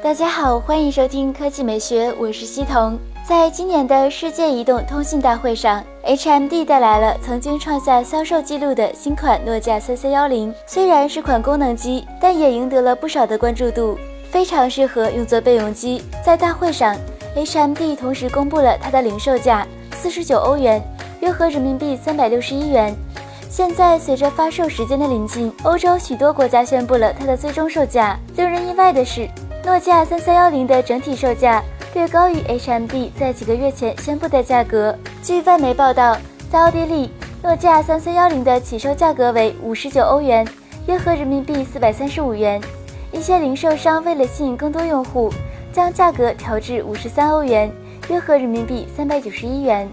大家好，欢迎收听科技美学，我是西彤。在今年的世界移动通信大会上，HMD 带来了曾经创下销售纪录的新款诺基亚3310。虽然是款功能机，但也赢得了不少的关注度，非常适合用作备用机。在大会上，HMD 同时公布了它的零售价，四十九欧元，约合人民币三百六十一元。现在随着发售时间的临近，欧洲许多国家宣布了它的最终售价。令人意外的是，诺基亚三三幺零的整体售价略高于 HMD 在几个月前宣布的价格。据外媒报道，在奥地利，诺基亚三三幺零的起售价格为五十九欧元，约合人民币四百三十五元。一些零售商为了吸引更多用户，将价格调至五十三欧元，约合人民币三百九十一元。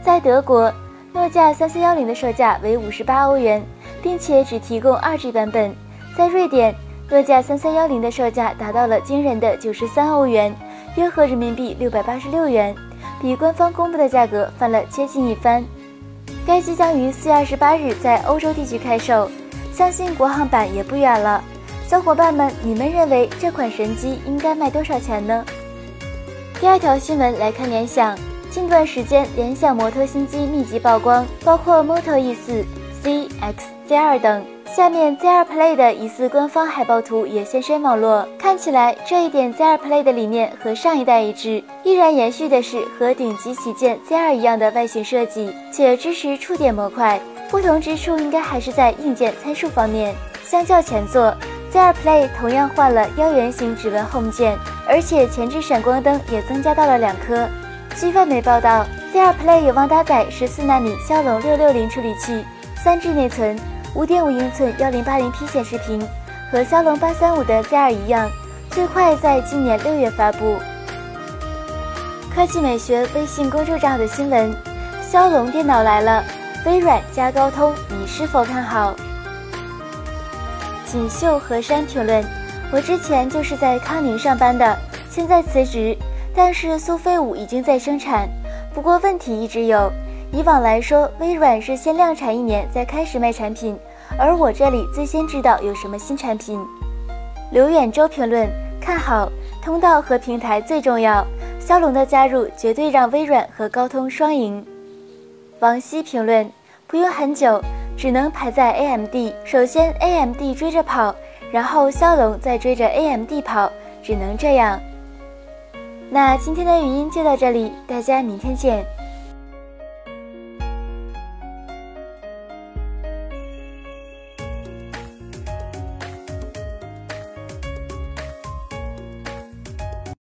在德国。诺基亚三三幺零的售价为五十八欧元，并且只提供二 G 版本。在瑞典，诺基亚三三幺零的售价达到了惊人的九十三欧元，约合人民币六百八十六元，比官方公布的价格翻了接近一番。该机将于四月二十八日在欧洲地区开售，相信国行版也不远了。小伙伴们，你们认为这款神机应该卖多少钱呢？第二条新闻来看联想。近段时间，联想摩托新机密集曝光，包括 Moto E4、C、X、Z2 等。下面 Z2 Play 的疑似官方海报图也现身网络。看起来这一点 Z2 Play 的理念和上一代一致，依然延续的是和顶级旗舰 Z2 一样的外形设计，且支持触点模块。不同之处应该还是在硬件参数方面。相较前作，Z2 Play 同样换了腰圆形指纹 Home 键，而且前置闪光灯也增加到了两颗。据外媒报道，Z2 Play 有望搭载十四纳米骁龙六六零处理器，三 G 内存，五点五英寸幺零八零 P 显示屏，和骁龙八三五的 Z2 一样，最快在今年六月发布。科技美学微信公众号的新闻：骁龙电脑来了，微软加高通，你是否看好？锦绣河山评论：我之前就是在康宁上班的，现在辞职。但是苏菲五已经在生产，不过问题一直有。以往来说，微软是先量产一年再开始卖产品，而我这里最先知道有什么新产品。刘远洲评论看好，通道和平台最重要，骁龙的加入绝对让微软和高通双赢。王希评论不用很久，只能排在 AMD，首先 AMD 追着跑，然后骁龙再追着 AMD 跑，只能这样。那今天的语音就到这里，大家明天见。